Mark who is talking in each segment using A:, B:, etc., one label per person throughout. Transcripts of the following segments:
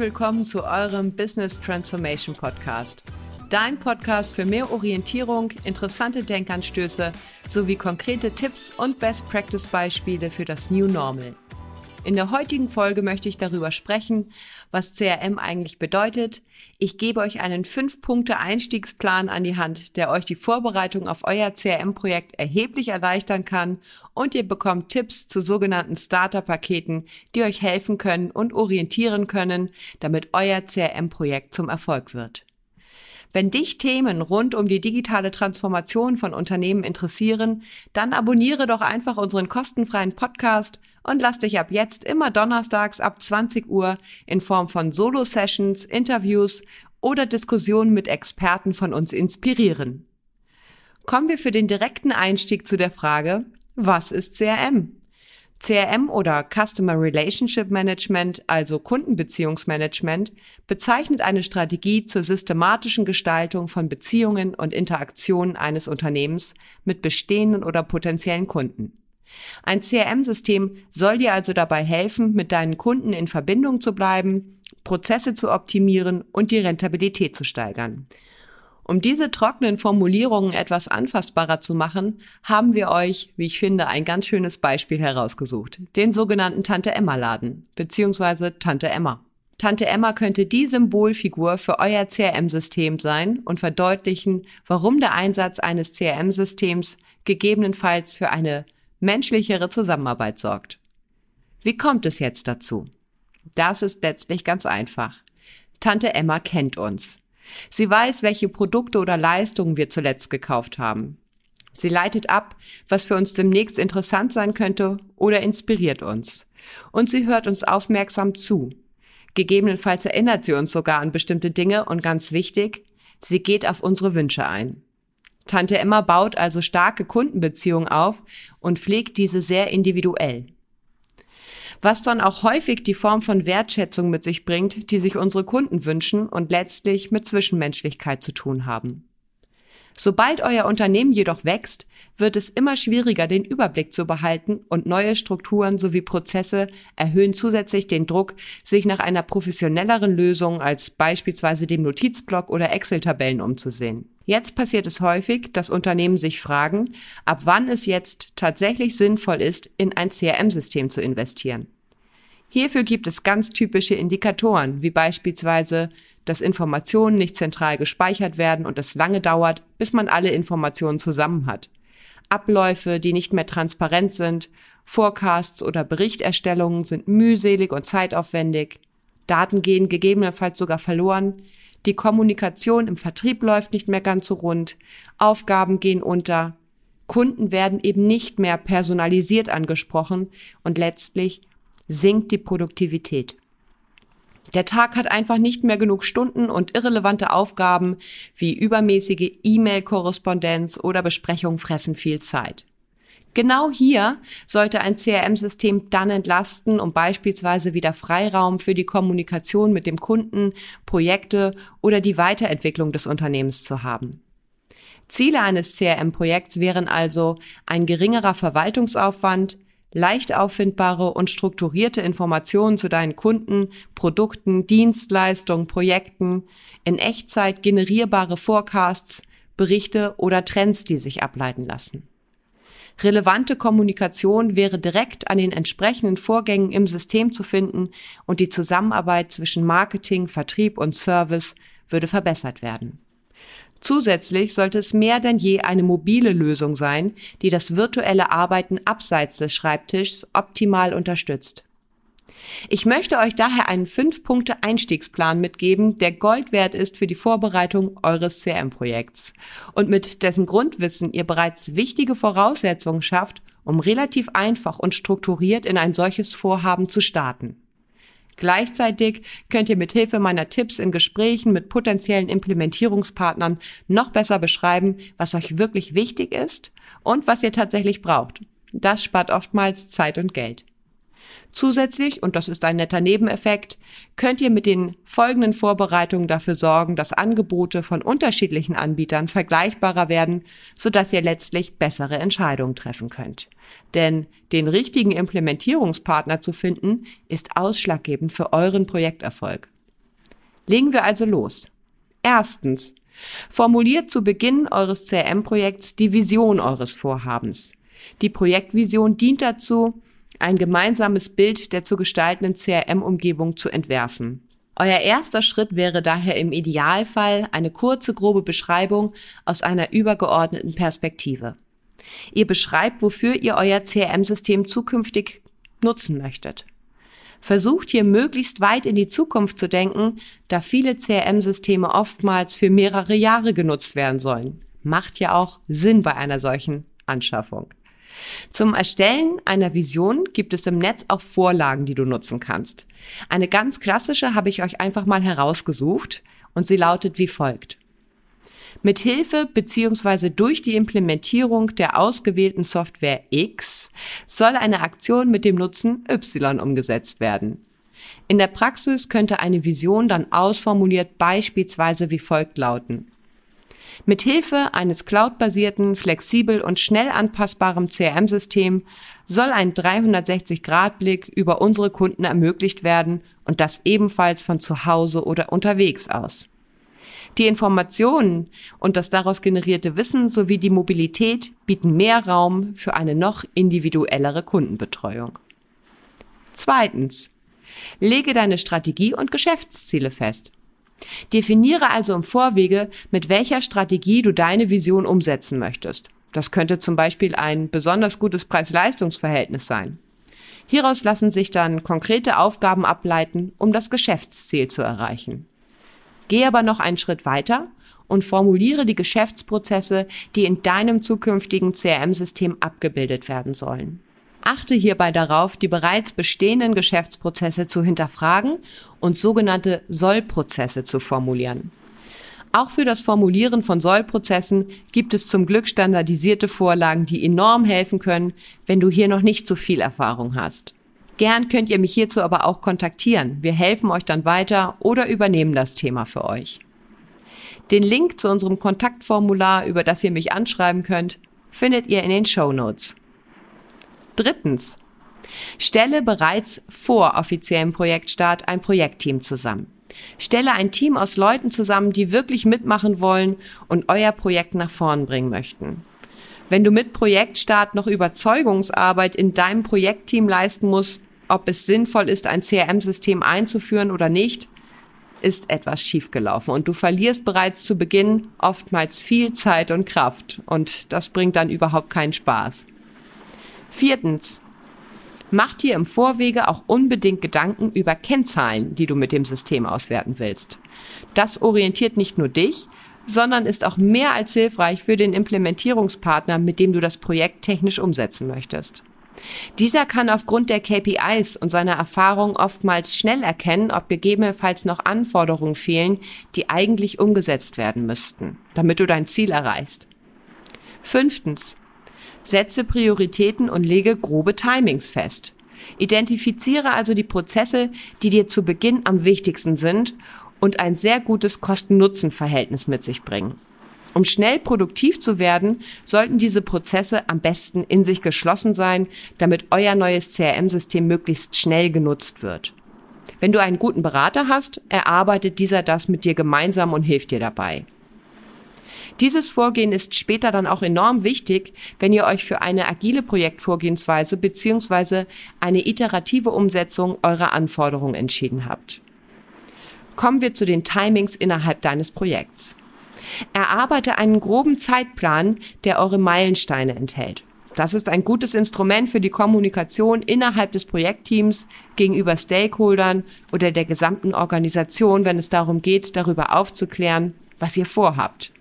A: willkommen zu eurem Business Transformation Podcast. Dein Podcast für mehr Orientierung, interessante Denkanstöße sowie konkrete Tipps und Best Practice Beispiele für das New Normal. In der heutigen Folge möchte ich darüber sprechen, was CRM eigentlich bedeutet. Ich gebe euch einen 5-Punkte-Einstiegsplan an die Hand, der euch die Vorbereitung auf euer CRM-Projekt erheblich erleichtern kann und ihr bekommt Tipps zu sogenannten Starter-Paketen, die euch helfen können und orientieren können, damit euer CRM-Projekt zum Erfolg wird. Wenn dich Themen rund um die digitale Transformation von Unternehmen interessieren, dann abonniere doch einfach unseren kostenfreien Podcast und lass dich ab jetzt immer donnerstags ab 20 Uhr in Form von Solo-Sessions, Interviews oder Diskussionen mit Experten von uns inspirieren. Kommen wir für den direkten Einstieg zu der Frage, was ist CRM? CRM oder Customer Relationship Management, also Kundenbeziehungsmanagement, bezeichnet eine Strategie zur systematischen Gestaltung von Beziehungen und Interaktionen eines Unternehmens mit bestehenden oder potenziellen Kunden. Ein CRM-System soll dir also dabei helfen, mit deinen Kunden in Verbindung zu bleiben, Prozesse zu optimieren und die Rentabilität zu steigern. Um diese trockenen Formulierungen etwas anfassbarer zu machen, haben wir euch, wie ich finde, ein ganz schönes Beispiel herausgesucht. Den sogenannten Tante Emma Laden, beziehungsweise Tante Emma. Tante Emma könnte die Symbolfigur für euer CRM-System sein und verdeutlichen, warum der Einsatz eines CRM-Systems gegebenenfalls für eine menschlichere Zusammenarbeit sorgt. Wie kommt es jetzt dazu? Das ist letztlich ganz einfach. Tante Emma kennt uns. Sie weiß, welche Produkte oder Leistungen wir zuletzt gekauft haben. Sie leitet ab, was für uns demnächst interessant sein könnte oder inspiriert uns. Und sie hört uns aufmerksam zu. Gegebenenfalls erinnert sie uns sogar an bestimmte Dinge und ganz wichtig, sie geht auf unsere Wünsche ein. Tante Emma baut also starke Kundenbeziehungen auf und pflegt diese sehr individuell was dann auch häufig die Form von Wertschätzung mit sich bringt, die sich unsere Kunden wünschen und letztlich mit Zwischenmenschlichkeit zu tun haben. Sobald euer Unternehmen jedoch wächst, wird es immer schwieriger, den Überblick zu behalten und neue Strukturen sowie Prozesse erhöhen zusätzlich den Druck, sich nach einer professionelleren Lösung als beispielsweise dem Notizblock oder Excel-Tabellen umzusehen. Jetzt passiert es häufig, dass Unternehmen sich fragen, ab wann es jetzt tatsächlich sinnvoll ist, in ein CRM-System zu investieren. Hierfür gibt es ganz typische Indikatoren, wie beispielsweise, dass Informationen nicht zentral gespeichert werden und es lange dauert, bis man alle Informationen zusammen hat. Abläufe, die nicht mehr transparent sind, Forecasts oder Berichterstellungen sind mühselig und zeitaufwendig, Daten gehen gegebenenfalls sogar verloren, die Kommunikation im Vertrieb läuft nicht mehr ganz so rund, Aufgaben gehen unter, Kunden werden eben nicht mehr personalisiert angesprochen und letztlich sinkt die Produktivität. Der Tag hat einfach nicht mehr genug Stunden und irrelevante Aufgaben wie übermäßige E-Mail-Korrespondenz oder Besprechung fressen viel Zeit. Genau hier sollte ein CRM-System dann entlasten, um beispielsweise wieder Freiraum für die Kommunikation mit dem Kunden, Projekte oder die Weiterentwicklung des Unternehmens zu haben. Ziele eines CRM-Projekts wären also ein geringerer Verwaltungsaufwand, leicht auffindbare und strukturierte Informationen zu deinen Kunden, Produkten, Dienstleistungen, Projekten, in Echtzeit generierbare Forecasts, Berichte oder Trends, die sich ableiten lassen. Relevante Kommunikation wäre direkt an den entsprechenden Vorgängen im System zu finden und die Zusammenarbeit zwischen Marketing, Vertrieb und Service würde verbessert werden. Zusätzlich sollte es mehr denn je eine mobile Lösung sein, die das virtuelle Arbeiten abseits des Schreibtischs optimal unterstützt. Ich möchte euch daher einen 5-Punkte-Einstiegsplan mitgeben, der Gold wert ist für die Vorbereitung eures CRM-Projekts und mit dessen Grundwissen ihr bereits wichtige Voraussetzungen schafft, um relativ einfach und strukturiert in ein solches Vorhaben zu starten. Gleichzeitig könnt ihr mit Hilfe meiner Tipps in Gesprächen mit potenziellen Implementierungspartnern noch besser beschreiben, was euch wirklich wichtig ist und was ihr tatsächlich braucht. Das spart oftmals Zeit und Geld. Zusätzlich, und das ist ein netter Nebeneffekt, könnt ihr mit den folgenden Vorbereitungen dafür sorgen, dass Angebote von unterschiedlichen Anbietern vergleichbarer werden, sodass ihr letztlich bessere Entscheidungen treffen könnt. Denn den richtigen Implementierungspartner zu finden, ist ausschlaggebend für euren Projekterfolg. Legen wir also los. Erstens. Formuliert zu Beginn eures CRM-Projekts die Vision eures Vorhabens. Die Projektvision dient dazu, ein gemeinsames Bild der zu gestaltenden CRM-Umgebung zu entwerfen. Euer erster Schritt wäre daher im Idealfall eine kurze, grobe Beschreibung aus einer übergeordneten Perspektive. Ihr beschreibt, wofür ihr euer CRM-System zukünftig nutzen möchtet. Versucht hier möglichst weit in die Zukunft zu denken, da viele CRM-Systeme oftmals für mehrere Jahre genutzt werden sollen. Macht ja auch Sinn bei einer solchen Anschaffung. Zum Erstellen einer Vision gibt es im Netz auch Vorlagen, die du nutzen kannst. Eine ganz klassische habe ich euch einfach mal herausgesucht und sie lautet wie folgt. Mit Hilfe bzw. durch die Implementierung der ausgewählten Software X soll eine Aktion mit dem Nutzen Y umgesetzt werden. In der Praxis könnte eine Vision dann ausformuliert beispielsweise wie folgt lauten. Mit Hilfe eines cloudbasierten, flexibel und schnell anpassbaren CRM-System soll ein 360-Grad-Blick über unsere Kunden ermöglicht werden und das ebenfalls von zu Hause oder unterwegs aus. Die Informationen und das daraus generierte Wissen sowie die Mobilität bieten mehr Raum für eine noch individuellere Kundenbetreuung. Zweitens. Lege deine Strategie und Geschäftsziele fest. Definiere also im Vorwege, mit welcher Strategie du deine Vision umsetzen möchtest. Das könnte zum Beispiel ein besonders gutes Preis-Leistungs-Verhältnis sein. Hieraus lassen sich dann konkrete Aufgaben ableiten, um das Geschäftsziel zu erreichen. Geh aber noch einen Schritt weiter und formuliere die Geschäftsprozesse, die in deinem zukünftigen CRM-System abgebildet werden sollen. Achte hierbei darauf, die bereits bestehenden Geschäftsprozesse zu hinterfragen und sogenannte Sollprozesse zu formulieren. Auch für das Formulieren von Sollprozessen gibt es zum Glück standardisierte Vorlagen, die enorm helfen können, wenn du hier noch nicht so viel Erfahrung hast. Gern könnt ihr mich hierzu aber auch kontaktieren. Wir helfen euch dann weiter oder übernehmen das Thema für euch. Den Link zu unserem Kontaktformular, über das ihr mich anschreiben könnt, findet ihr in den Show Notes. Drittens. Stelle bereits vor offiziellem Projektstart ein Projektteam zusammen. Stelle ein Team aus Leuten zusammen, die wirklich mitmachen wollen und euer Projekt nach vorn bringen möchten. Wenn du mit Projektstart noch Überzeugungsarbeit in deinem Projektteam leisten musst, ob es sinnvoll ist, ein CRM-System einzuführen oder nicht, ist etwas schiefgelaufen und du verlierst bereits zu Beginn oftmals viel Zeit und Kraft und das bringt dann überhaupt keinen Spaß. Viertens. Mach dir im Vorwege auch unbedingt Gedanken über Kennzahlen, die du mit dem System auswerten willst. Das orientiert nicht nur dich, sondern ist auch mehr als hilfreich für den Implementierungspartner, mit dem du das Projekt technisch umsetzen möchtest. Dieser kann aufgrund der KPIs und seiner Erfahrung oftmals schnell erkennen, ob gegebenenfalls noch Anforderungen fehlen, die eigentlich umgesetzt werden müssten, damit du dein Ziel erreichst. Fünftens. Setze Prioritäten und lege grobe Timings fest. Identifiziere also die Prozesse, die dir zu Beginn am wichtigsten sind und ein sehr gutes Kosten-Nutzen-Verhältnis mit sich bringen. Um schnell produktiv zu werden, sollten diese Prozesse am besten in sich geschlossen sein, damit euer neues CRM-System möglichst schnell genutzt wird. Wenn du einen guten Berater hast, erarbeitet dieser das mit dir gemeinsam und hilft dir dabei. Dieses Vorgehen ist später dann auch enorm wichtig, wenn ihr euch für eine agile Projektvorgehensweise bzw. eine iterative Umsetzung eurer Anforderungen entschieden habt. Kommen wir zu den Timings innerhalb deines Projekts. Erarbeite einen groben Zeitplan, der eure Meilensteine enthält. Das ist ein gutes Instrument für die Kommunikation innerhalb des Projektteams gegenüber Stakeholdern oder der gesamten Organisation, wenn es darum geht, darüber aufzuklären, was ihr vorhabt.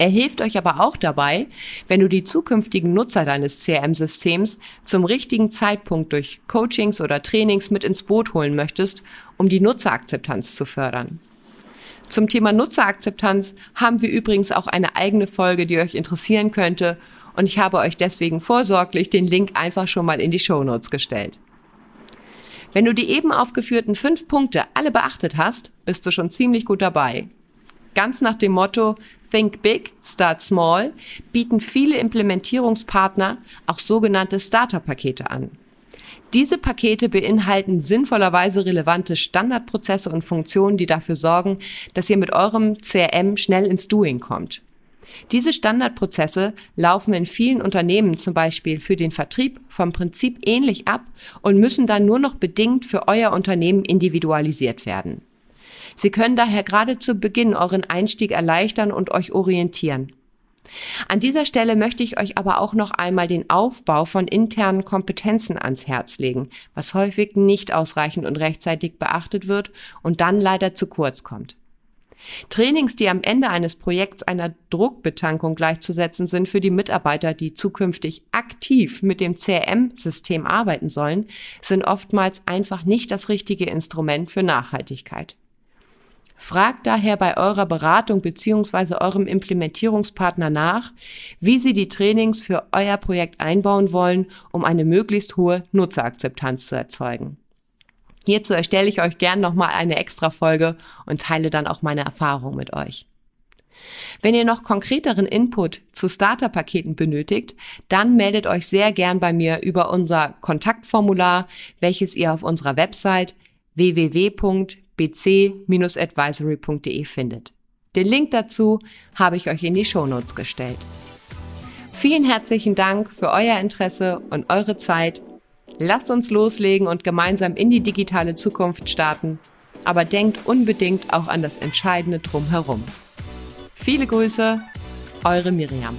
A: Er hilft euch aber auch dabei, wenn du die zukünftigen Nutzer deines CRM-Systems zum richtigen Zeitpunkt durch Coachings oder Trainings mit ins Boot holen möchtest, um die Nutzerakzeptanz zu fördern. Zum Thema Nutzerakzeptanz haben wir übrigens auch eine eigene Folge, die euch interessieren könnte und ich habe euch deswegen vorsorglich den Link einfach schon mal in die Show Notes gestellt. Wenn du die eben aufgeführten fünf Punkte alle beachtet hast, bist du schon ziemlich gut dabei. Ganz nach dem Motto Think Big, Start Small bieten viele Implementierungspartner auch sogenannte Starter-Pakete an. Diese Pakete beinhalten sinnvollerweise relevante Standardprozesse und Funktionen, die dafür sorgen, dass ihr mit eurem CRM schnell ins Doing kommt. Diese Standardprozesse laufen in vielen Unternehmen zum Beispiel für den Vertrieb vom Prinzip ähnlich ab und müssen dann nur noch bedingt für euer Unternehmen individualisiert werden. Sie können daher gerade zu Beginn euren Einstieg erleichtern und euch orientieren. An dieser Stelle möchte ich euch aber auch noch einmal den Aufbau von internen Kompetenzen ans Herz legen, was häufig nicht ausreichend und rechtzeitig beachtet wird und dann leider zu kurz kommt. Trainings, die am Ende eines Projekts einer Druckbetankung gleichzusetzen sind für die Mitarbeiter, die zukünftig aktiv mit dem CRM-System arbeiten sollen, sind oftmals einfach nicht das richtige Instrument für Nachhaltigkeit. Fragt daher bei eurer Beratung beziehungsweise eurem Implementierungspartner nach, wie sie die Trainings für euer Projekt einbauen wollen, um eine möglichst hohe Nutzerakzeptanz zu erzeugen. Hierzu erstelle ich euch gern nochmal eine extra Folge und teile dann auch meine Erfahrung mit euch. Wenn ihr noch konkreteren Input zu Starterpaketen benötigt, dann meldet euch sehr gern bei mir über unser Kontaktformular, welches ihr auf unserer Website www bc-advisory.de findet. Den Link dazu habe ich euch in die Shownotes gestellt. Vielen herzlichen Dank für euer Interesse und eure Zeit. Lasst uns loslegen und gemeinsam in die digitale Zukunft starten, aber denkt unbedingt auch an das Entscheidende drumherum. Viele Grüße, eure Miriam.